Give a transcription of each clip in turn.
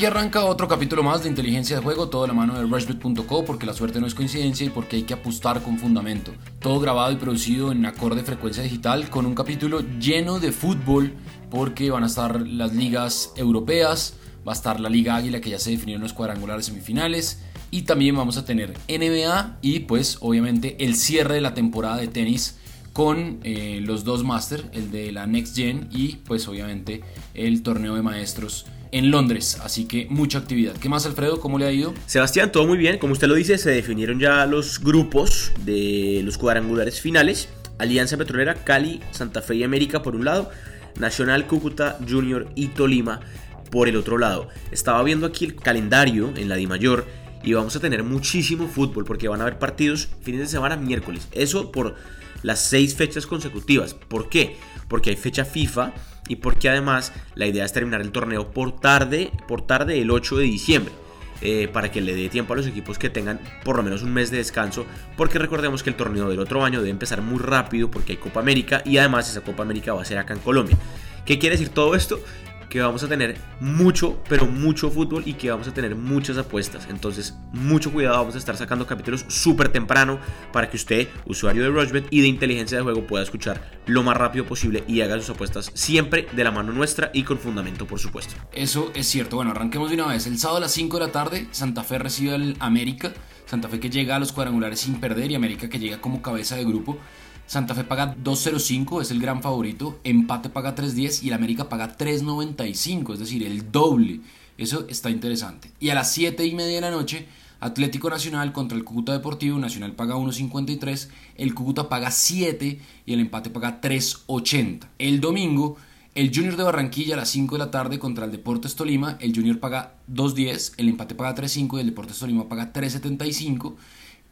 aquí arranca otro capítulo más de inteligencia de juego, todo de la mano de rushbet.co porque la suerte no es coincidencia y porque hay que apostar con fundamento. Todo grabado y producido en acorde frecuencia digital con un capítulo lleno de fútbol porque van a estar las ligas europeas, va a estar la Liga Águila que ya se definieron los cuadrangulares semifinales y también vamos a tener NBA y pues obviamente el cierre de la temporada de tenis con eh, los dos Master, el de la Next Gen y pues obviamente el torneo de maestros en Londres, así que mucha actividad. ¿Qué más Alfredo? ¿Cómo le ha ido? Sebastián, todo muy bien, como usted lo dice, se definieron ya los grupos de los cuadrangulares finales. Alianza Petrolera, Cali, Santa Fe y América por un lado, Nacional, Cúcuta, Junior y Tolima por el otro lado. Estaba viendo aquí el calendario en la Di Mayor y vamos a tener muchísimo fútbol porque van a haber partidos fines de semana miércoles. Eso por las seis fechas consecutivas. ¿Por qué? Porque hay fecha FIFA y porque además la idea es terminar el torneo por tarde, por tarde el 8 de diciembre. Eh, para que le dé tiempo a los equipos que tengan por lo menos un mes de descanso, porque recordemos que el torneo del otro año debe empezar muy rápido porque hay Copa América y además esa Copa América va a ser acá en Colombia. ¿Qué quiere decir todo esto? Que vamos a tener mucho, pero mucho fútbol y que vamos a tener muchas apuestas. Entonces, mucho cuidado, vamos a estar sacando capítulos súper temprano para que usted, usuario de Rushbet y de inteligencia de juego, pueda escuchar lo más rápido posible y haga sus apuestas siempre de la mano nuestra y con fundamento, por supuesto. Eso es cierto. Bueno, arranquemos de una vez. El sábado a las 5 de la tarde, Santa Fe recibe al América. Santa Fe que llega a los cuadrangulares sin perder y América que llega como cabeza de grupo. Santa Fe paga 2.05, es el gran favorito. Empate paga 3.10 y el América paga 3.95, es decir, el doble. Eso está interesante. Y a las 7 y media de la noche, Atlético Nacional contra el Cúcuta Deportivo. Nacional paga 1.53, el Cúcuta paga 7 y el empate paga 3.80. El domingo, el Junior de Barranquilla a las 5 de la tarde contra el Deportes Tolima. El Junior paga 2.10, el empate paga 3.5 y el Deportes Tolima paga 3.75.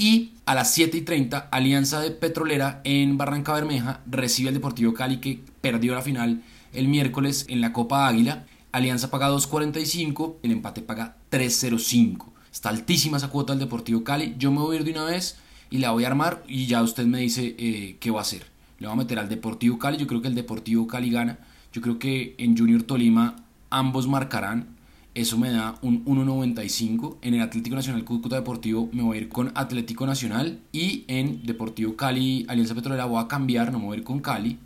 Y a las 7 y 30, Alianza de Petrolera en Barranca Bermeja recibe al Deportivo Cali que perdió la final el miércoles en la Copa Águila. Alianza paga 2.45, el empate paga 3.05. Está altísima esa cuota del Deportivo Cali. Yo me voy a ir de una vez y la voy a armar y ya usted me dice eh, qué va a hacer. Le voy a meter al Deportivo Cali. Yo creo que el Deportivo Cali gana. Yo creo que en Junior Tolima ambos marcarán. Eso me da un 1.95. En el Atlético Nacional Cúcuta Deportivo me voy a ir con Atlético Nacional. Y en Deportivo Cali Alianza Petrolera voy a cambiar, no me voy a ir con Cali,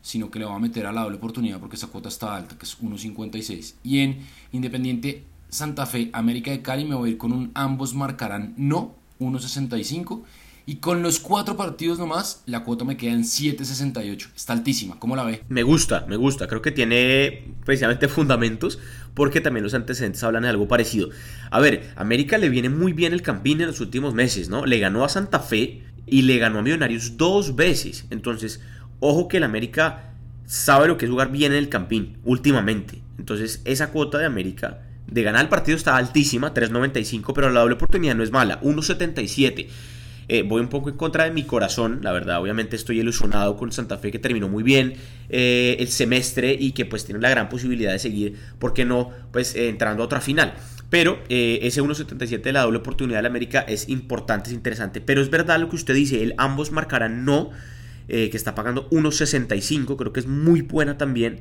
sino que le voy a meter a la doble oportunidad porque esa cuota está alta, que es 1.56. Y en Independiente Santa Fe América de Cali me voy a ir con un ambos marcarán no, 1.65. Y con los cuatro partidos nomás, la cuota me queda en 7.68. Está altísima. ¿Cómo la ve? Me gusta, me gusta. Creo que tiene precisamente fundamentos porque también los antecedentes hablan de algo parecido. A ver, América le viene muy bien el Campín en los últimos meses, ¿no? Le ganó a Santa Fe y le ganó a Millonarios dos veces. Entonces, ojo que el América sabe lo que es jugar bien en el Campín últimamente. Entonces, esa cuota de América de ganar el partido está altísima, 3.95, pero la doble oportunidad no es mala, 1.77. Eh, voy un poco en contra de mi corazón, la verdad, obviamente estoy ilusionado con Santa Fe que terminó muy bien eh, el semestre y que pues tiene la gran posibilidad de seguir, ¿por qué no? Pues eh, entrando a otra final. Pero ese 1.77 de la doble oportunidad de la América es importante, es interesante, pero es verdad lo que usted dice, el ambos marcarán no, que está pagando 1.65, creo que es muy buena también.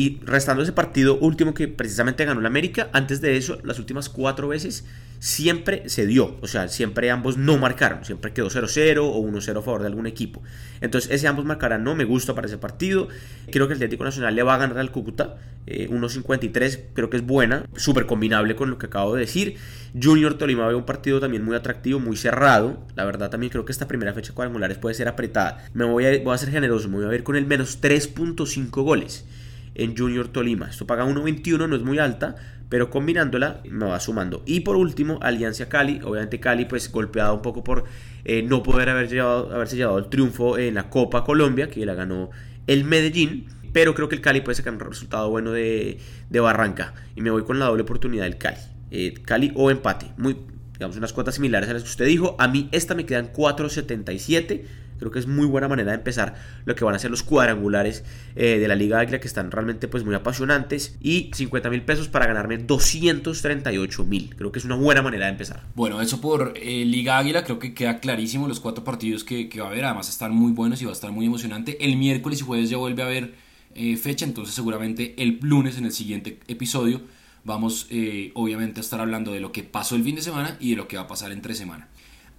Y restando ese partido último que precisamente ganó la América, antes de eso, las últimas cuatro veces siempre se dio. O sea, siempre ambos no marcaron. Siempre quedó 0-0 o 1-0 a favor de algún equipo. Entonces, ese ambos marcarán no me gusta para ese partido. Creo que el Atlético Nacional le va a ganar al Cúcuta. 1.53 eh, creo que es buena. Súper combinable con lo que acabo de decir. Junior Tolima ve un partido también muy atractivo, muy cerrado. La verdad, también creo que esta primera fecha cuadrangulares puede ser apretada. Me voy a, voy a ser generoso. Me voy a ver con el menos 3.5 goles en Junior Tolima. Esto paga 1.21, no es muy alta, pero combinándola me va sumando. Y por último, Alianza Cali. Obviamente Cali pues golpeado un poco por eh, no poder haber llevado, haberse llevado el triunfo en la Copa Colombia, que la ganó el Medellín. Pero creo que el Cali puede sacar un resultado bueno de, Barranca. Y me voy con la doble oportunidad del Cali. Eh, Cali o empate. Muy, digamos, unas cuotas similares a las que usted dijo. A mí esta me quedan 4.77. Creo que es muy buena manera de empezar lo que van a ser los cuadrangulares eh, de la Liga Águila que están realmente pues muy apasionantes y 50 mil pesos para ganarme 238 mil. Creo que es una buena manera de empezar. Bueno, eso por eh, Liga Águila creo que queda clarísimo los cuatro partidos que, va a haber. Además están muy buenos y va a estar muy emocionante. El miércoles y jueves ya vuelve a haber eh, fecha, entonces seguramente el lunes en el siguiente episodio vamos obviamente a estar hablando de lo que pasó el fin de semana y de lo que va a pasar entre semana.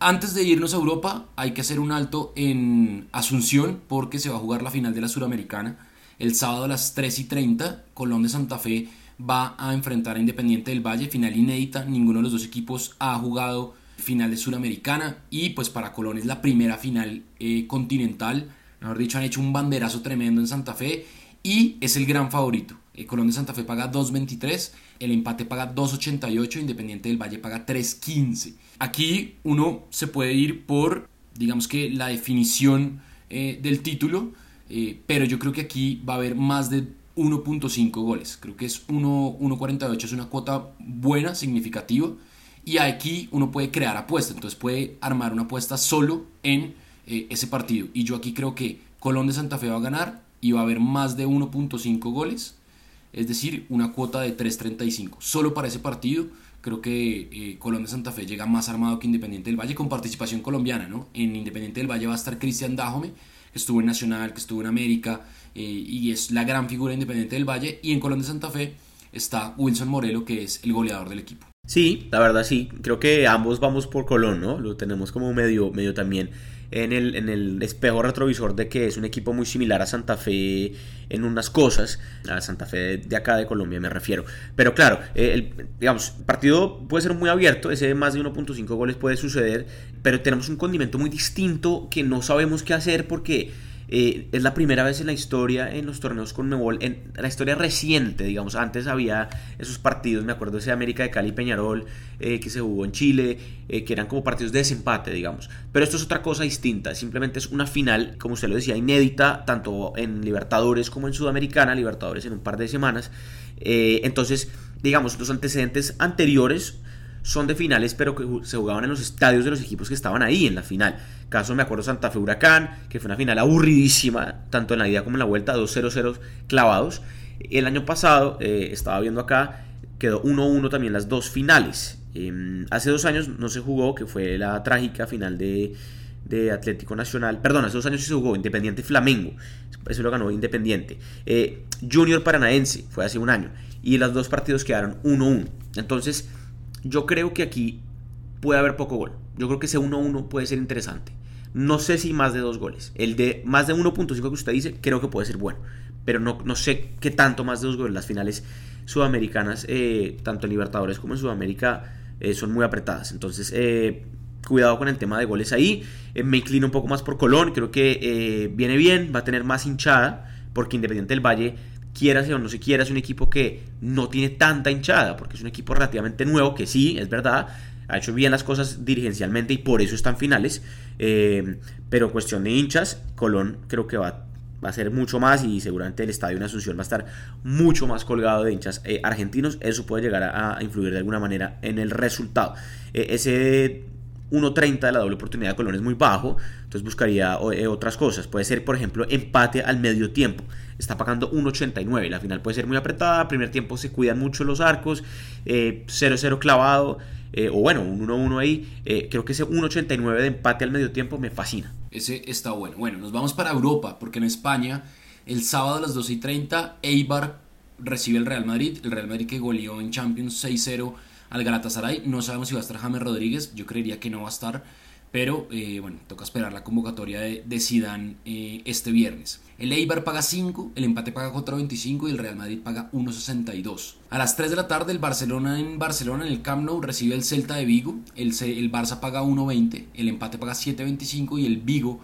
Antes de irnos a Europa hay que hacer un alto en Asunción porque se va a jugar la final de la Suramericana. El sábado a las 3 y 30 Colón de Santa Fe va a enfrentar a Independiente del Valle, final inédita, ninguno de los dos equipos ha jugado final de Suramericana y pues para Colón es la primera final eh, continental, mejor dicho han hecho un banderazo tremendo en Santa Fe y es el gran favorito. El Colón de Santa Fe paga 2.23, el empate paga 2.88, Independiente del Valle paga 3.15. Aquí uno se puede ir por, digamos que la definición eh, del título, eh, pero yo creo que aquí va a haber más de 1.5 goles. Creo que es 1.48, es una cuota buena, significativa. Y aquí uno puede crear apuestas, entonces puede armar una apuesta solo en eh, ese partido. Y yo aquí creo que Colón de Santa Fe va a ganar y va a haber más de 1.5 goles es decir, una cuota de 3.35. Solo para ese partido, creo que eh, Colón de Santa Fe llega más armado que Independiente del Valle con participación colombiana, ¿no? En Independiente del Valle va a estar Cristian Dajome, que estuvo en Nacional, que estuvo en América, eh, y es la gran figura Independiente del Valle, y en Colón de Santa Fe está Wilson Morelo, que es el goleador del equipo. Sí, la verdad sí, creo que ambos vamos por Colón, ¿no? Lo tenemos como medio, medio también en el, espejo retrovisor de que es un equipo muy similar a Santa Fe en unas cosas, a Santa Fe de acá de Colombia me refiero. Pero claro, eh, el, digamos, partido puede ser muy abierto, ese más de 1.5 goles puede suceder, pero tenemos un condimento muy distinto que no sabemos qué hacer porque eh, es la primera vez en la historia en los torneos con Mebol, en la historia reciente, digamos. Antes había esos partidos, me acuerdo ese América de Cali Peñarol eh, que se jugó en Chile, eh, que eran como partidos de desempate, digamos. Pero esto es otra cosa distinta, simplemente es una final, como usted lo decía, inédita, tanto en Libertadores como en Sudamericana, Libertadores en un par de semanas. entonces, digamos, los antecedentes anteriores son de finales, pero que se jugaban en los estadios de los equipos que estaban ahí en la final. Caso me acuerdo Santa Fe Huracán, que fue una final aburridísima, tanto en la ida como en la vuelta, 2-0-0 clavados. El año pasado, eh, estaba viendo acá, quedó 1-1 también las dos finales. Em, hace dos años no se jugó, que fue la trágica final de, Atlético Nacional. Perdón, hace dos años se jugó Independiente Flamengo. Eso lo ganó Independiente. Eh, Junior Paranaense fue hace un año. Y los dos partidos quedaron 1-1. Entonces, yo creo que aquí puede haber poco gol. Yo creo que ese 1-1 puede ser interesante. No sé si más de dos goles. El de más de 1.5 que usted dice, creo que puede ser bueno. Pero no, no sé qué tanto más de dos goles. Las finales sudamericanas, eh, tanto en Libertadores como en Sudamérica, eh, son muy apretadas. Entonces, eh, cuidado con el tema de goles ahí. me inclino un poco más por Colón. Creo que viene bien, va a tener más hinchada. Porque Independiente del Valle quiera o no se quiera, es un equipo que no tiene tanta hinchada, porque es un equipo relativamente nuevo, que sí, es verdad, ha hecho bien las cosas dirigencialmente y por eso están finales, eh, pero cuestión de hinchas, Colón creo que va, a ser mucho más y seguramente el estadio de Asunción va a estar mucho más colgado de hinchas eh, argentinos, eso puede llegar a, influir de alguna manera en el resultado. Eh, ese 1.30 de la doble oportunidad de Colón es muy bajo, entonces buscaría otras cosas. Puede ser, por ejemplo, empate al medio tiempo está pagando 1.89. La final puede ser muy apretada, primer tiempo se cuidan mucho los arcos, 0-0 eh, clavado, eh, o bueno, un 1-1 ahí. Eh, creo que ese 1.89 de empate al medio tiempo me fascina. Ese está bueno. Bueno, nos vamos para Europa, porque en España, el sábado a las 2.30, Eibar recibe el Real Madrid. El Real Madrid que goleó en Champions 6-0 al Galatasaray. No sabemos si va a estar James Rodríguez, yo creería que no va a estar pero eh, bueno, toca esperar la convocatoria de, Zidane eh, este viernes. El Eibar paga 5, el empate paga 4.25 y el Real Madrid paga 1.62. A las 3 de la tarde el Barcelona en Barcelona en el Camp Nou recibe el Celta de Vigo, el, el Barça paga 1.20, el empate paga 7.25 y el Vigo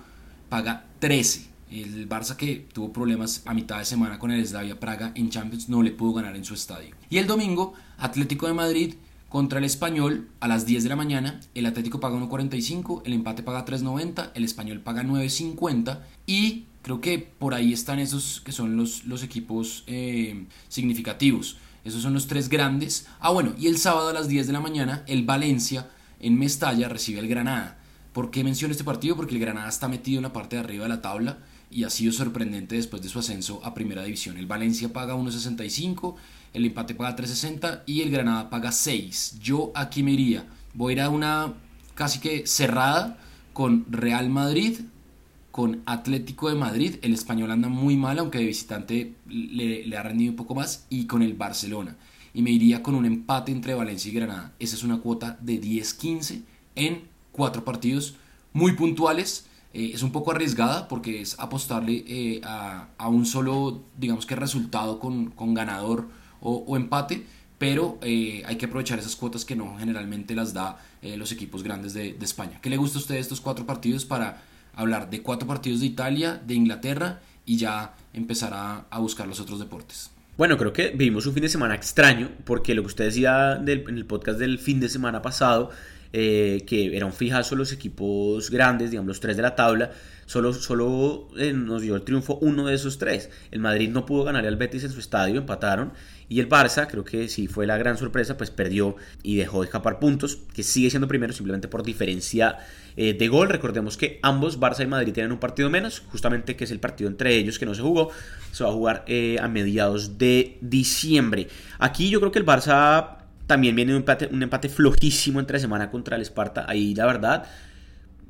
paga 13. El Barça que tuvo problemas a mitad de semana con el Slavia Praga en Champions no le pudo ganar en su estadio. Y el domingo Atlético de Madrid contra el Español a las 10 de la mañana, el Atlético paga 1.45, el empate paga 3.90, el Español paga 9.50 y creo que por ahí están esos que son los, los equipos eh, significativos. Esos son los tres grandes. Ah, bueno, y el sábado a las 10 de la mañana, el Valencia en Mestalla recibe el Granada. ¿Por qué menciono este partido? Porque el Granada está metido en la parte de arriba de la tabla y ha sido sorprendente después de su ascenso a Primera División. El Valencia paga 1.65, el empate paga 3.60 y el Granada paga 6. Yo aquí me iría, voy a ir a una casi que cerrada con Real Madrid, con Atlético de Madrid, el español anda muy mal, aunque de visitante le, le ha rendido un poco más, y con el Barcelona. y me iría con un empate entre Valencia y Granada. Esa es una cuota de 10-15 en cuatro partidos muy puntuales. Eh, es un poco arriesgada porque es apostarle eh, a, un solo, digamos que resultado con, ganador o, empate, pero eh, hay que aprovechar esas cuotas que no generalmente las da los equipos grandes de, de, España. ¿Qué le gusta a usted estos cuatro partidos para hablar de cuatro partidos de Italia, de Inglaterra y ya empezar a, buscar los otros deportes? Bueno, creo que vivimos un fin de semana extraño, porque lo que usted decía en el podcast del fin de semana pasado eh, que era un los equipos grandes, digamos los tres de la tabla, solo, solo eh, nos dio el triunfo uno de esos tres. El Madrid no pudo ganar al Betis en su estadio, empataron. Y el Barça, creo que sí fue la gran sorpresa, pues perdió y dejó de escapar puntos, que sigue siendo primero simplemente por diferencia eh, de gol. Recordemos que ambos, Barça y Madrid, tienen un partido menos, justamente que es el partido entre ellos que no se jugó. Se va a jugar a mediados de diciembre. Aquí yo creo que el Barça también viene un empate, un empate flojísimo entre semana contra el Esparta. Ahí la verdad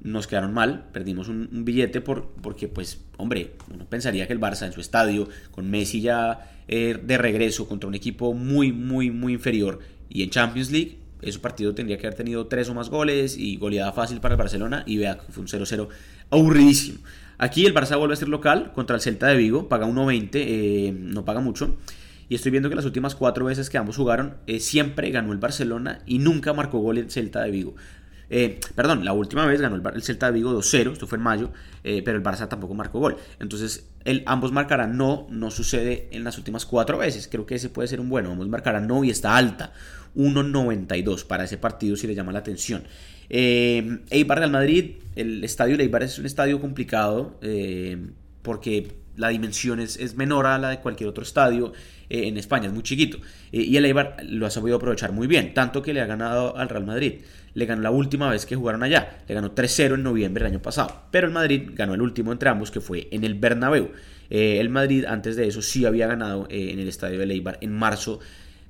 nos quedaron mal, perdimos un, billete por, porque pues, hombre, uno pensaría que el Barça en su estadio, con Messi ya eh, de regreso contra un equipo muy, muy, muy inferior y en Champions League, ese partido tendría que haber tenido tres o más goles y goleada fácil para el Barcelona y vea fue un 0-0 aburridísimo. Aquí el Barça vuelve a ser local contra el Celta de Vigo, paga 1.20, eh, no paga mucho. Y estoy viendo que las últimas cuatro veces que ambos jugaron, eh, siempre ganó el Barcelona y nunca marcó gol el Celta de Vigo. Eh, perdón, la última vez ganó el, Celta de Vigo 2-0, esto fue en mayo, eh, pero el Barça tampoco marcó gol. Entonces, el, ambos marcarán no, no sucede en las últimas cuatro veces. Creo que ese puede ser un bueno. Ambos marcarán no y está alta. 1.92 para ese partido si le llama la atención. Eibar Real Madrid, el estadio de Eibar es un estadio complicado porque la dimensión es, menor a la de cualquier otro estadio eh, en España, es muy chiquito. Eh, y el Eibar lo ha sabido aprovechar muy bien, tanto que le ha ganado al Real Madrid. Le ganó la última vez que jugaron allá, le ganó 3-0 en noviembre del año pasado. Pero el Madrid ganó el último entre ambos, que fue en el Bernabéu. Eh, el Madrid antes de eso sí había ganado en el estadio del Eibar en marzo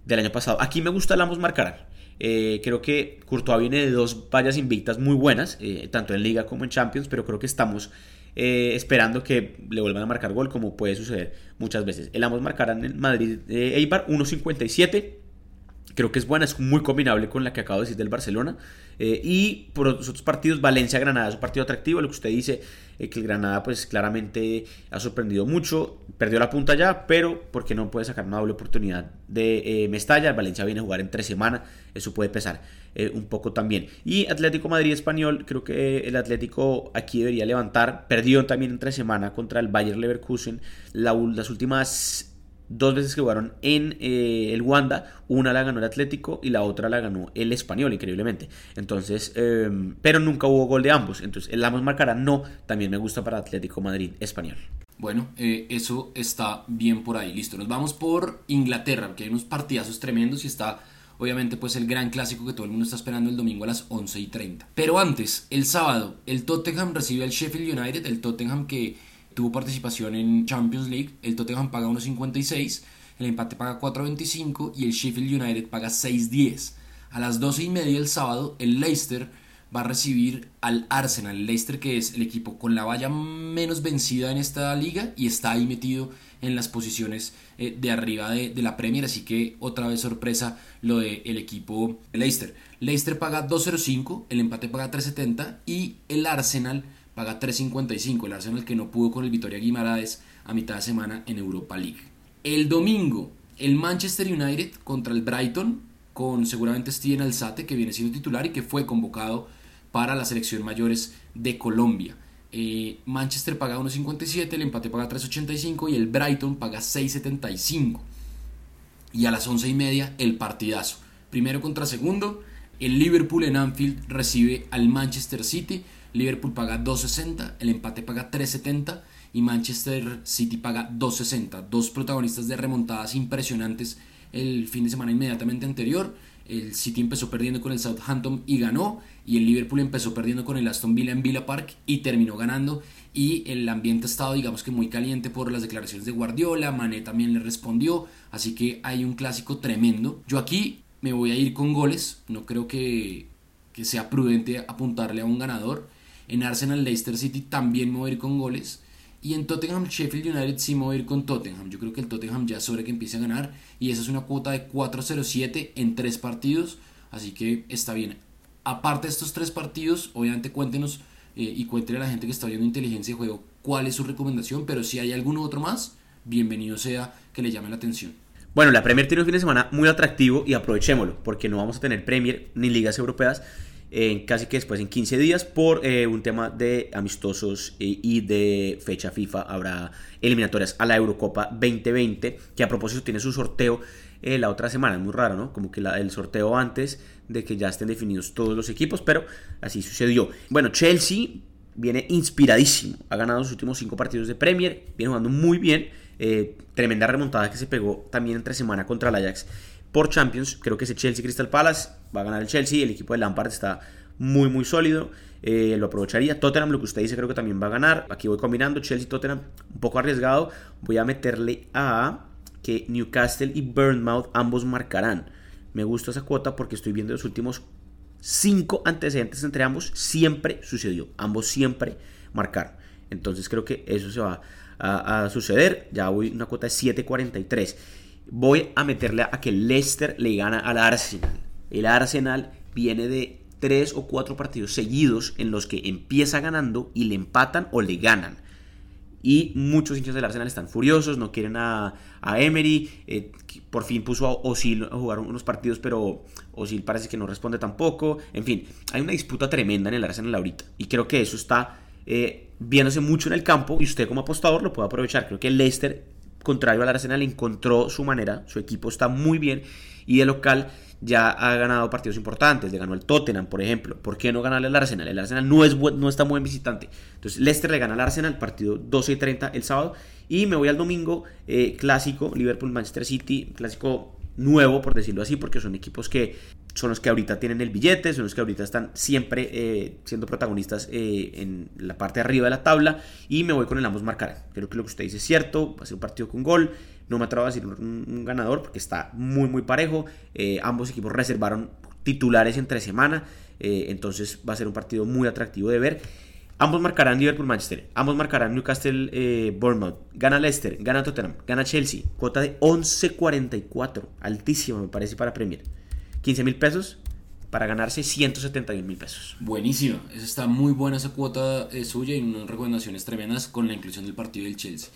del año pasado. Aquí me gusta el ambos marcar. creo que Courtois viene de dos vallas invictas muy buenas, tanto en Liga como en Champions, pero creo que estamos eh, esperando que le vuelvan a marcar gol, como puede suceder muchas veces. El ambos marcarán en Madrid eh, Eibar 1.57. Creo que es buena, es muy combinable con la que acabo de decir del Barcelona. Eh, y por otros partidos, Valencia-Granada es un partido atractivo. Lo que usted dice, eh, que el Granada pues claramente ha sorprendido mucho. Perdió la punta ya, pero porque no puede sacar una doble oportunidad de Mestalla. Valencia viene a jugar en tres semanas. Eso puede pesar un poco también. Y Atlético Madrid-Español, creo que el Atlético aquí debería levantar. Perdió también en tres semanas contra el Bayer Leverkusen. las últimas dos veces que jugaron en eh, el Wanda, una la ganó el Atlético y la otra la ganó el Español, increíblemente. Entonces, em, pero nunca hubo gol de ambos. Entonces, el ambos marcará no, también me gusta para Atlético Madrid Español. Bueno, eh, eso está bien por ahí. Listo, nos vamos por Inglaterra, que hay unos partidazos tremendos y está obviamente pues el gran clásico que todo el mundo está esperando el domingo a las 11 y 30. Pero antes, el sábado, el Tottenham recibe al Sheffield United, el Tottenham que tuvo participación en Champions League, el Tottenham paga 1.56, el empate paga 4.25 y el Sheffield United paga 6.10. A las 12 y media del sábado, el Leicester va a recibir al Arsenal, el Leicester que es el equipo con la valla menos vencida en esta liga y está ahí metido en las posiciones eh, de arriba de, la Premier, así que otra vez sorpresa lo del el equipo Leicester. Leicester paga 2.05, el empate paga 3.70 y el Arsenal paga 3.55, el Arsenal que no pudo con el Vitoria Guimaraes a mitad de semana en Europa League. El domingo, el Manchester United contra el Brighton, con seguramente Steven Alzate, que viene siendo titular y que fue convocado para la selección mayores de Colombia. Manchester paga 1.57, el empate paga 3.85 y el Brighton paga 6.75. Y a las 11 y media, el partidazo. Primero contra segundo, el Liverpool en Anfield recibe al Manchester City Liverpool paga 2.60, el empate paga 3.70 y Manchester City paga 2.60. Dos protagonistas de remontadas impresionantes el fin de semana inmediatamente anterior. El City empezó perdiendo con el Southampton y ganó. Y el Liverpool empezó perdiendo con el Aston Villa en Villa Park y terminó ganando. Y el ambiente ha estado, digamos que muy caliente por las declaraciones de Guardiola. Mané también le respondió. Así que hay un clásico tremendo. Yo aquí me voy a ir con goles. No creo que, que sea prudente apuntarle a un ganador. En Arsenal Leicester City también me voy a ir con goles. Y en Tottenham Sheffield United sí me voy con Tottenham. Yo creo que el Tottenham ya sobre que empiece a ganar. Y esa es una cuota de 4-0-7 en tres partidos. Así que está bien. Aparte de estos tres partidos, obviamente cuéntenos eh, y cuéntenle a la gente que está viendo inteligencia de juego cuál es su recomendación. Pero si hay alguno otro más, bienvenido sea que le llame la atención. Bueno, la Premier tiene un fin de semana muy atractivo y aprovechémoslo, porque no vamos a tener Premier ni ligas europeas casi que después en 15 días por eh, un tema de amistosos y de fecha FIFA. Habrá eliminatorias a la Eurocopa 2020, que a propósito tiene su sorteo eh, la otra semana. Es muy raro, ¿no? Como que el sorteo antes de que ya estén definidos todos los equipos, pero así sucedió. Bueno, Chelsea viene inspiradísimo. Ha ganado sus últimos 5 partidos de Premier, viene jugando muy bien. Eh, tremenda remontada que se pegó también entre semana contra el Ajax por Champions. Creo que ese Chelsea Crystal Palace va a ganar el Chelsea. El equipo de Lampard está muy, muy sólido. Eh, lo aprovecharía. Tottenham, lo que usted dice, creo que también va a ganar. Aquí voy combinando Chelsea Tottenham, un poco arriesgado. Voy a meterle a que Newcastle y Burnmouth ambos marcarán. Me gusta esa cuota porque estoy viendo los últimos cinco antecedentes entre ambos. Siempre sucedió. Ambos siempre marcaron. Entonces creo que eso se va a, a suceder. Ya voy una cuota de 7.43 voy a meterle a que Leicester le gana al Arsenal. El Arsenal viene de tres o cuatro partidos seguidos en los que empieza ganando y le empatan o le ganan. Y muchos hinchas del Arsenal están furiosos, no quieren a, Emery. Eh, por fin puso a Osil a jugar unos partidos, pero Osil parece que no responde tampoco. En fin, hay una disputa tremenda en el Arsenal ahorita. Y creo que eso está eh, viéndose mucho en el campo y usted como apostador lo puede aprovechar. Creo que Leicester contrario al Arsenal, encontró su manera, su equipo está muy bien y de local ya ha ganado partidos importantes, le ganó el Tottenham, por ejemplo. ¿Por qué no ganarle al Arsenal? El Arsenal no, es no está muy buen visitante. Entonces, Leicester le gana al Arsenal, partido 12 y 30 el sábado. Y me voy al domingo, eh, clásico, Liverpool-Manchester City, clásico nuevo, por decirlo así, porque son equipos que son los que ahorita tienen el billete, son los que ahorita están siempre eh, siendo protagonistas eh, en la parte de arriba de la tabla. Y me voy con el ambos marcar. Creo que lo que usted dice es cierto, va a ser un partido con gol. No me atrevo a decir un, ganador porque está muy, muy parejo. Eh, ambos equipos reservaron titulares entre semana. entonces va a ser un partido muy atractivo de ver. Ambos marcarán Liverpool-Manchester. Ambos marcarán Newcastle-Bournemouth. gana Leicester, gana Tottenham, gana Chelsea. Cuota de 11.44. Altísimo me parece para Premier. 15 mil pesos para ganarse 171 mil pesos. Buenísimo, esa está muy buena esa cuota suya y unas recomendaciones tremendas con la inclusión del partido del Chelsea.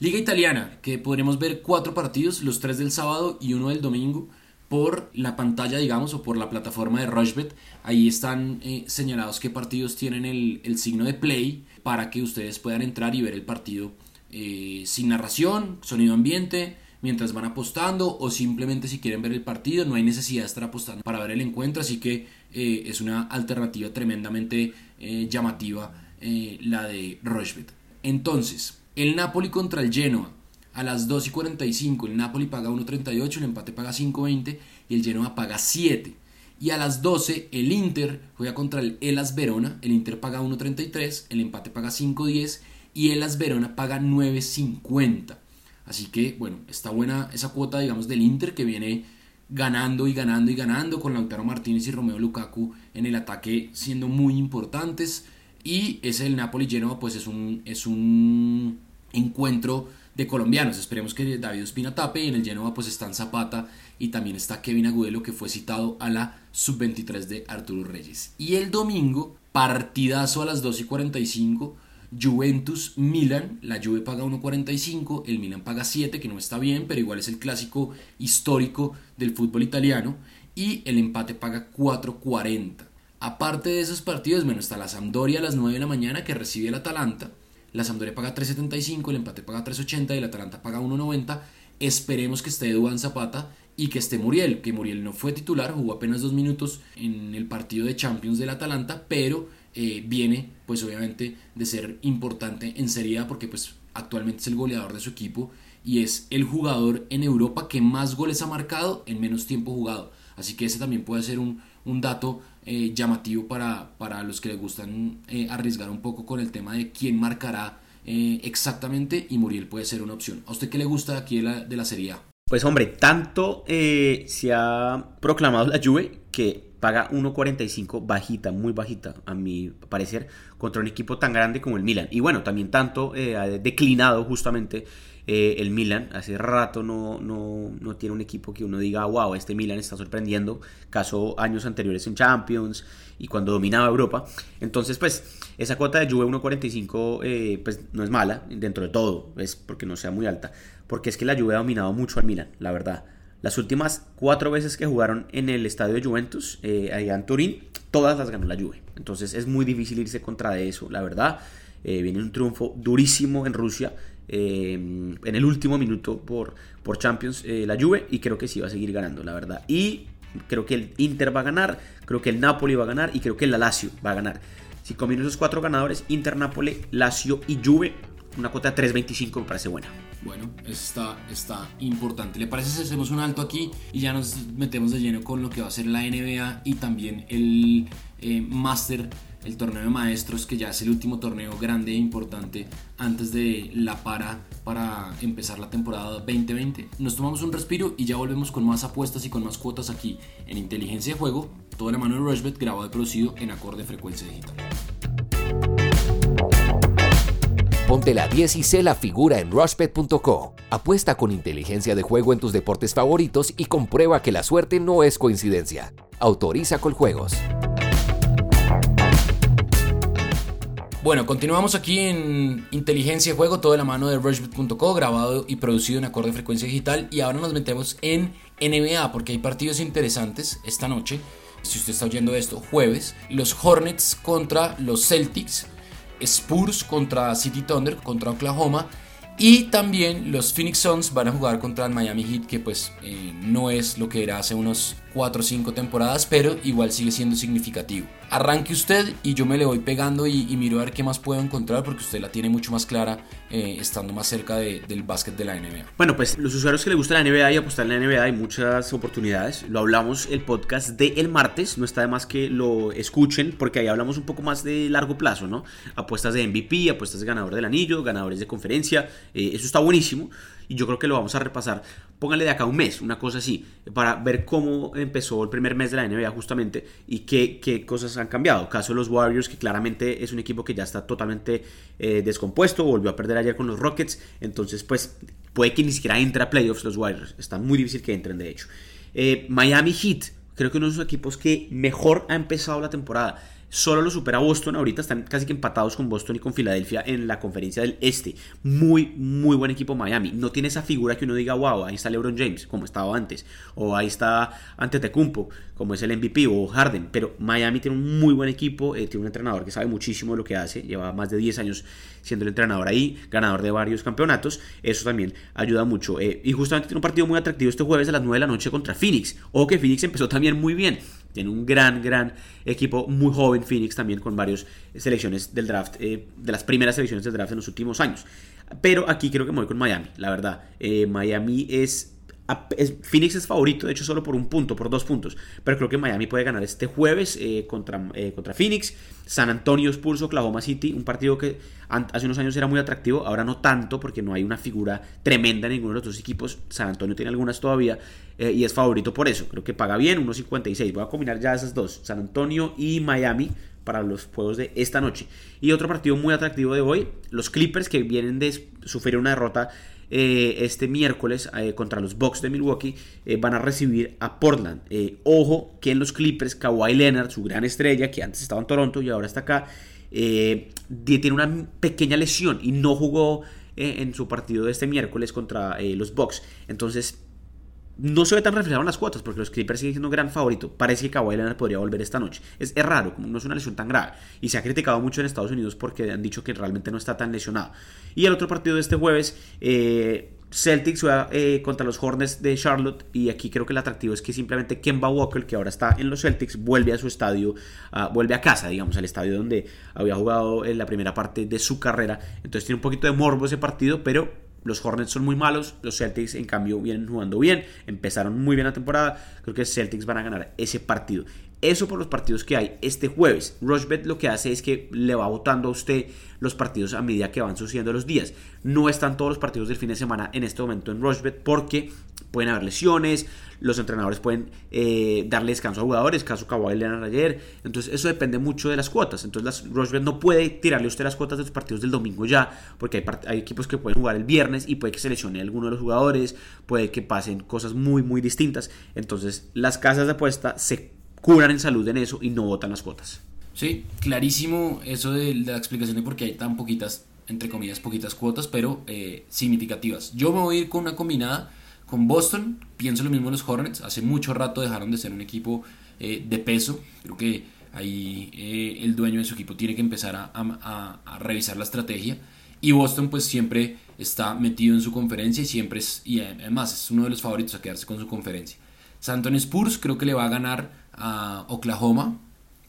Liga Italiana, que podremos ver cuatro partidos, los tres del sábado y uno del domingo, por la pantalla, digamos, o por la plataforma de Rushbet. Ahí están eh, señalados qué partidos tienen el, signo de play para que ustedes puedan entrar y ver el partido eh, sin narración, sonido ambiente, mientras van apostando o simplemente si quieren ver el partido, no hay necesidad de estar apostando para ver el encuentro, así que eh, es una alternativa tremendamente eh, llamativa eh, la de Rochbet. Entonces, el Napoli contra el Genoa a las 2 y 45, el Napoli paga 1.38, el empate paga 5.20 y el Genoa paga 7. Y a las 12 el Inter juega contra el Elas Verona, el Inter paga 1.33, el empate paga 5.10 y Elas Verona paga 9.50. Así que, bueno, está buena esa cuota, digamos, del Inter que viene ganando y ganando y ganando con Lautaro Martínez y Romeo Lukaku en el ataque siendo muy importantes. Y ese del Napoli Genoa, pues es un, es un encuentro de colombianos. Esperemos que David Ospina tape. Y en el Genoa, pues están Zapata y también está Kevin Agudelo, que fue citado a la sub-23 de Arturo Reyes. Y el domingo, partidazo a las 2 y 45 Juventus Milan, la Juve paga 1.45, el Milan paga 7, que no está bien, pero igual es el clásico histórico del fútbol italiano, y el empate paga 4.40. Aparte de esos partidos, bueno, está la Sampdoria a las 9 de la mañana que recibe el Atalanta. La Sampdoria paga 3.75, el empate paga 3.80 y el Atalanta paga 1.90. Esperemos que esté Eduardo Zapata y que esté Muriel, que Muriel no fue titular, jugó apenas dos minutos en el partido de Champions del Atalanta, pero eh, viene pues obviamente de ser importante en Serie A porque pues actualmente es el goleador de su equipo y es el jugador en Europa que más goles ha marcado en menos tiempo jugado. Así que ese también puede ser un, dato eh, llamativo para, para, los que les gustan eh, arriesgar un poco con el tema de quién marcará exactamente y Muriel puede ser una opción. ¿A usted qué le gusta aquí de la, de la Serie A? Pues hombre, tanto se ha proclamado la Juve que paga 1.45 bajita, muy bajita a mi parecer, contra un equipo tan grande como el Milan. Y bueno, también tanto eh, ha declinado justamente eh, el Milan. Hace rato no, no, no, tiene un equipo que uno diga, wow, este Milan está sorprendiendo. Caso años anteriores en Champions y cuando dominaba Europa. Entonces, pues, esa cuota de Juve 1.45 eh, pues no es mala dentro de todo. Es porque no sea muy alta. Porque es que la Juve ha dominado mucho al Milan, la verdad. Las últimas cuatro veces que jugaron en el estadio de Juventus, eh, allá en Turín, todas las ganó la Juve. Entonces es muy difícil irse contra eso, la verdad. Eh, viene un triunfo durísimo en Rusia eh, en el último minuto por, por Champions eh, la Juve y creo que sí va a seguir ganando, la verdad. Y creo que el Inter va a ganar, creo que el Napoli va a ganar y creo que el Lazio va a ganar. Si combino esos cuatro ganadores, Inter, Napoli, Lazio y Juve, una cuota de 3.25 me parece buena. Bueno, está, está importante. ¿Le parece si hacemos un alto aquí y ya nos metemos de lleno con lo que va a ser la NBA y también el eh, Master, el torneo de maestros, que ya es el último torneo grande e importante antes de la para para empezar la temporada 2020? Nos tomamos un respiro y ya volvemos con más apuestas y con más cuotas aquí en Inteligencia de Juego, todo la mano de Rushbet, grabado y producido en acorde frecuencia digital. Ponte la 10 y sé la figura en rushbet.co. Apuesta con inteligencia de juego en tus deportes favoritos y comprueba que la suerte no es coincidencia. Autoriza con juegos. Bueno, continuamos aquí en Inteligencia de Juego, todo de la mano de rushbet.co, grabado y producido en acorde frecuencia digital. Y ahora nos metemos en NBA, porque hay partidos interesantes esta noche. Si usted está oyendo esto, jueves, los Hornets contra los Celtics Spurs contra City Thunder, contra Oklahoma. Y también los Phoenix Suns van a jugar contra el Miami Heat, que pues eh, no es lo que era hace unos 4 o 5 temporadas, pero igual sigue siendo significativo. Arranque usted y yo me le voy pegando y, miro a ver qué más puedo encontrar porque usted la tiene mucho más clara eh, estando más cerca del básquet de la NBA. Bueno, pues los usuarios que les gusta la NBA y apostar en la NBA hay muchas oportunidades. Lo hablamos el podcast de martes, no está de más que lo escuchen porque ahí hablamos un poco más de largo plazo, ¿no? Apuestas de MVP, apuestas de ganador del anillo, ganadores de conferencia, eh, eso está buenísimo y yo creo que lo vamos a repasar. Póngale de acá un mes, una cosa así, para ver cómo empezó el primer mes de la NBA justamente y qué, qué cosas han cambiado. Caso de los Warriors, que claramente es un equipo que ya está totalmente eh, descompuesto, volvió a perder ayer con los Rockets, entonces pues puede que ni siquiera entre a playoffs los Warriors, está muy difícil que entren de hecho. Eh, Miami Heat, creo que uno de los equipos que mejor ha empezado la temporada Solo lo supera Boston. Ahorita están casi que empatados con Boston y con Filadelfia en la conferencia del Este. Muy, muy buen equipo Miami. No tiene esa figura que uno diga, wow, ahí está LeBron James, como estaba antes. O ahí está Antetokounmpo, como es el MVP, o Harden. Pero Miami tiene un muy buen equipo. Eh, tiene un entrenador que sabe muchísimo de lo que hace. Lleva más de 10 años siendo el entrenador ahí, ganador de varios campeonatos. Eso también ayuda mucho. Eh, y justamente tiene un partido muy atractivo este jueves a las 9 de la noche contra Phoenix. O que Phoenix empezó también muy bien. Tiene un gran, gran equipo, muy joven Phoenix también con varias selecciones del draft, eh, de las primeras selecciones del draft en los últimos años. Pero aquí creo que me voy con Miami, la verdad. Eh, Miami es Phoenix es favorito, de hecho solo por un punto, por dos puntos, pero creo que Miami puede ganar este jueves eh, contra, eh, contra Phoenix, San Antonio Spurs, Oklahoma City, un partido que hace unos años era muy atractivo, ahora no tanto porque no hay una figura tremenda en ninguno de los dos equipos, San Antonio tiene algunas todavía eh, y es favorito por eso, creo que paga bien, 1.56, voy a combinar ya esas dos, San Antonio y Miami para los juegos de esta noche. Y otro partido muy atractivo de hoy, los Clippers que vienen de sufrir una derrota eh, este miércoles eh, contra los Bucks de Milwaukee eh, van a recibir a Portland. ojo que en los Clippers Kawhi Leonard, su gran estrella que antes estaba en Toronto y ahora está acá, tiene una pequeña lesión y no jugó en su partido de este miércoles contra los Bucks. Entonces no se ve tan reflejado en las cuotas porque los Clippers siguen siendo un gran favorito. Parece que Kawhi Leonard podría volver esta noche. Es, raro, no es una lesión tan grave. Y se ha criticado mucho en Estados Unidos porque han dicho que realmente no está tan lesionado. Y el otro partido de este jueves, eh, Celtics eh, contra los Hornets de Charlotte. Y aquí creo que el atractivo es que simplemente Kemba Walker, que ahora está en los Celtics, vuelve a su estadio, vuelve a casa, digamos, al estadio donde había jugado en la primera parte de su carrera. Entonces tiene un poquito de morbo ese partido, pero los Hornets son muy malos, los Celtics en cambio vienen jugando bien, empezaron muy bien la temporada, creo que Celtics van a ganar ese partido. Eso por los partidos que hay este jueves. Rushbet lo que hace es que le va votando a usted los partidos a medida que van sucediendo los días. No están todos los partidos del fin de semana en este momento en Rushbet porque pueden haber lesiones, los entrenadores pueden eh, darle descanso a jugadores, caso Kawhi Leonard ayer. Entonces eso depende mucho de las cuotas. Entonces las no puede tirarle a usted las cuotas de los partidos del domingo ya, porque hay, equipos que pueden jugar el viernes y puede que se lesione alguno de los jugadores, puede que pasen cosas muy muy distintas. Entonces las casas de apuesta se curan en salud en eso y no votan las cuotas. Sí, clarísimo eso de, la explicación de por qué hay tan poquitas, entre comillas, poquitas cuotas, pero eh, significativas. Yo me voy a ir con una combinada con Boston, pienso lo mismo en los Hornets. Hace mucho rato dejaron de ser un equipo eh, de peso. Creo que ahí eh, el dueño de su equipo tiene que empezar a, revisar la estrategia. Y Boston pues siempre está metido en su conferencia y siempre es, y además es uno de los favoritos a quedarse con su conferencia. San Antonio Spurs creo que le va a ganar a Oklahoma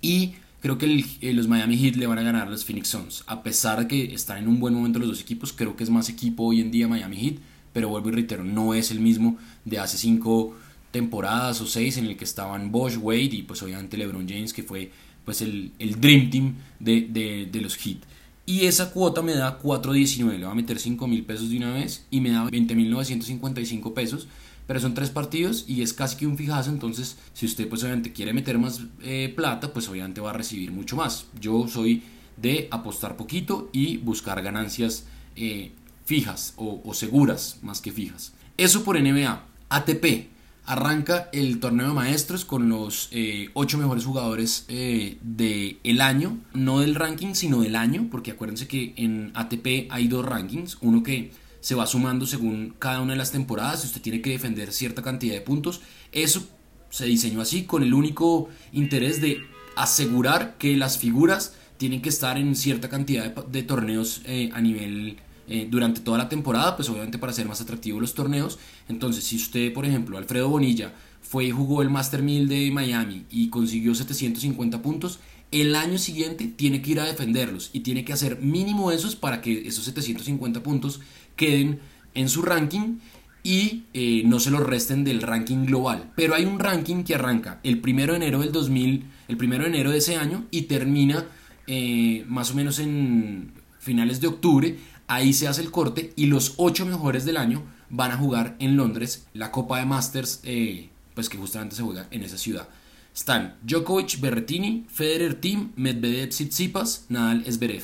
y creo que eh, los Miami Heat le van a ganar a los Phoenix Suns. A pesar de que están en un buen momento los dos equipos, creo que es más equipo hoy en día Miami Heat pero vuelvo y reitero, no es el mismo de hace cinco temporadas o seis en el que estaban Bosch, Wade y pues obviamente LeBron James, que fue pues el, el Dream Team de, de, los Heat. Y esa cuota me da 4.19, le va a meter 5 mil pesos de una vez y me da 20.955 pesos. Pero son tres partidos y es casi que un fijazo, entonces si usted pues obviamente quiere meter más eh, plata, pues obviamente va a recibir mucho más. Yo soy de apostar poquito y buscar ganancias eh, fijas o, seguras más que fijas. Eso por NBA. ATP. Arranca el torneo de maestros con los eh, ocho mejores jugadores eh, del año, no del ranking, sino del año, porque acuérdense que en ATP hay dos rankings, uno que se va sumando según cada una de las temporadas, usted tiene que defender cierta cantidad de puntos, eso se diseñó así con el único interés de asegurar que las figuras tienen que estar en cierta cantidad de, torneos eh, a nivel eh, durante toda la temporada, pues obviamente para hacer más atractivos los torneos. Entonces, si usted, por ejemplo, Alfredo Bonilla fue y jugó el Master 1000 de Miami y consiguió 750 puntos, el año siguiente tiene que ir a defenderlos y tiene que hacer mínimo esos para que esos 750 puntos queden en su ranking y eh, no se los resten del ranking global. Pero hay un ranking que arranca el primero de enero del 2000, el primero de enero de ese año y termina eh, más o menos en finales de octubre Ahí se hace el corte y los ocho mejores del año van a jugar en Londres la Copa de Masters, eh, pues que justamente se juega en esa ciudad. Están Djokovic, Berrettini, Federer Team, Medvedev, Tsitsipas, Nadal, Esberev.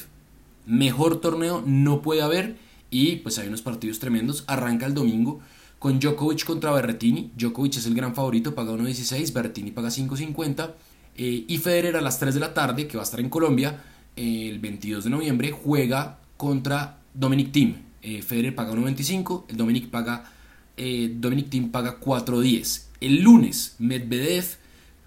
Mejor torneo no puede haber y pues hay unos partidos tremendos. Arranca el domingo con Djokovic contra Berrettini. Djokovic es el gran favorito, paga 1.16, Berrettini paga 5.50. Eh, y Federer a las 3 de la tarde, que va a estar en Colombia, el 22 de noviembre, juega contra Dominic Team. Eh, Federer paga 1.25, el Dominic paga eh, Dominic Team paga 4.10. El lunes Medvedev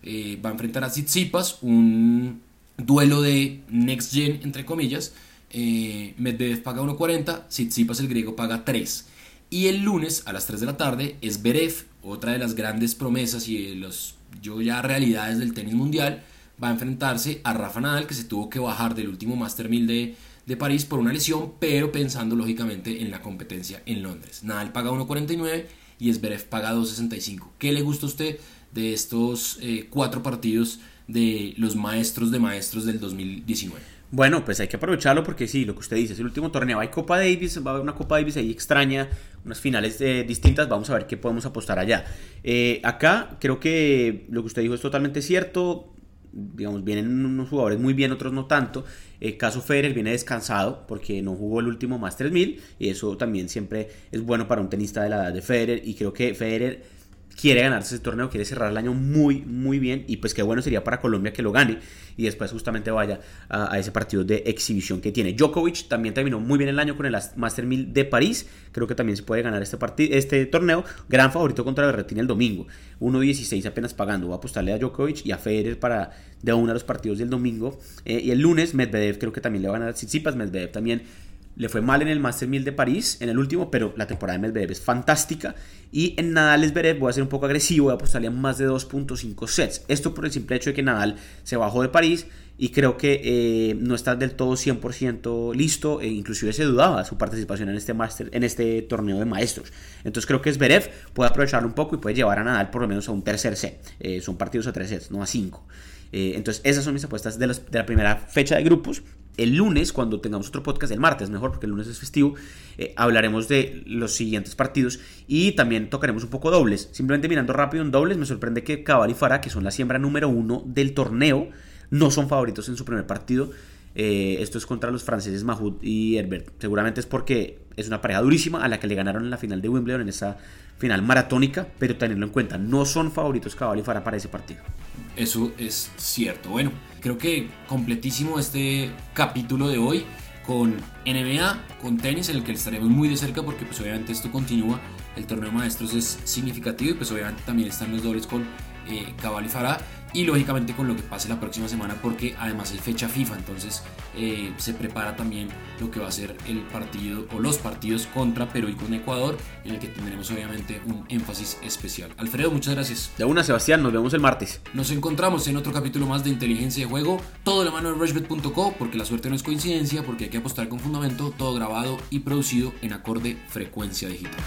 eh, va a enfrentar a Tsitsipas, un duelo de next gen entre comillas. Medvedev paga 1.40, Tsitsipas el griego paga 3. Y el lunes a las 3 de la tarde es Berev, otra de las grandes promesas y de los yo ya realidades del tenis mundial, va a enfrentarse a Rafa Nadal que se tuvo que bajar del último Master 1000 de de París por una lesión, pero pensando lógicamente en la competencia en Londres. Nadal paga 1.49 y Zverev paga 2.65. ¿Qué le gusta a usted de estos eh, cuatro partidos de los maestros de maestros del 2019? Bueno, pues hay que aprovecharlo porque sí, lo que usted dice, es el último torneo. Hay Copa Davis, va a haber una Copa Davis ahí extraña, unas finales eh, distintas. Vamos a ver qué podemos apostar allá. Eh, acá creo que lo que usted dijo es totalmente cierto digamos, vienen unos jugadores muy bien, otros no tanto. El caso Federer viene descansado porque no jugó el último Masters 1000 y eso también siempre es bueno para un tenista de la edad de Federer y creo que Federer quiere ganarse ese torneo, quiere cerrar el año muy, muy bien y pues qué bueno sería para Colombia que lo gane y después justamente vaya a, ese partido de exhibición que tiene. Djokovic también terminó muy bien el año con el Master 1000 de París, creo que también se puede ganar este, este torneo, gran favorito contra Berrettini el domingo, 1.16 apenas pagando, va a apostarle a Djokovic y a Federer para de uno de los partidos del domingo. Eh, y el lunes Medvedev creo que también le va a ganar. A Tsitsipas, Medvedev también le fue mal en el Master 1000 de París, en el último, pero la temporada de Medvedev es fantástica. Y en Nadal Esberev voy a ser un poco agresivo, voy a apostarle a más de 2.5 sets. Esto por el simple hecho de que Nadal se bajó de París y creo que eh, no está del todo 100% listo, e inclusive se dudaba su participación en este, master, en este torneo de maestros. Entonces creo que Esberev puede aprovecharlo un poco y puede llevar a Nadal por lo menos a un tercer set. Eh, son partidos a tres sets, no a cinco. Eh, entonces esas son mis apuestas de, de la primera fecha de grupos. El lunes, cuando tengamos otro podcast, el martes mejor, porque el lunes es festivo, eh, hablaremos de los siguientes partidos y también tocaremos un poco dobles. Simplemente mirando rápido en dobles, me sorprende que Cabal y Farah, que son la siembra número uno del torneo, no son favoritos en su primer partido. Eh, esto es contra los franceses Mahmoud y Herbert. Seguramente es porque es una pareja durísima a la que le ganaron en la final de Wimbledon, en esa final maratónica, pero tenerlo en cuenta, no son favoritos Cabal y Farah para ese partido. Eso es cierto. Bueno, creo que completísimo este capítulo de hoy con NBA, con tenis, en el que estaremos muy de cerca porque pues obviamente esto continúa. El torneo maestros es significativo y pues obviamente también están los dobles con eh, Cabal y Farah y lógicamente con lo que pase la próxima semana porque además hay fecha FIFA, entonces eh, se prepara también lo que va a ser el partido o los partidos contra Perú y con Ecuador, en el que tendremos obviamente un énfasis especial. Alfredo, muchas gracias. De una, Sebastián, nos vemos el martes. Nos encontramos en otro capítulo más de Inteligencia de Juego, todo de la mano de rushbet.co, porque la suerte no es coincidencia, porque hay que apostar con fundamento, todo grabado y producido en acorde frecuencia digital.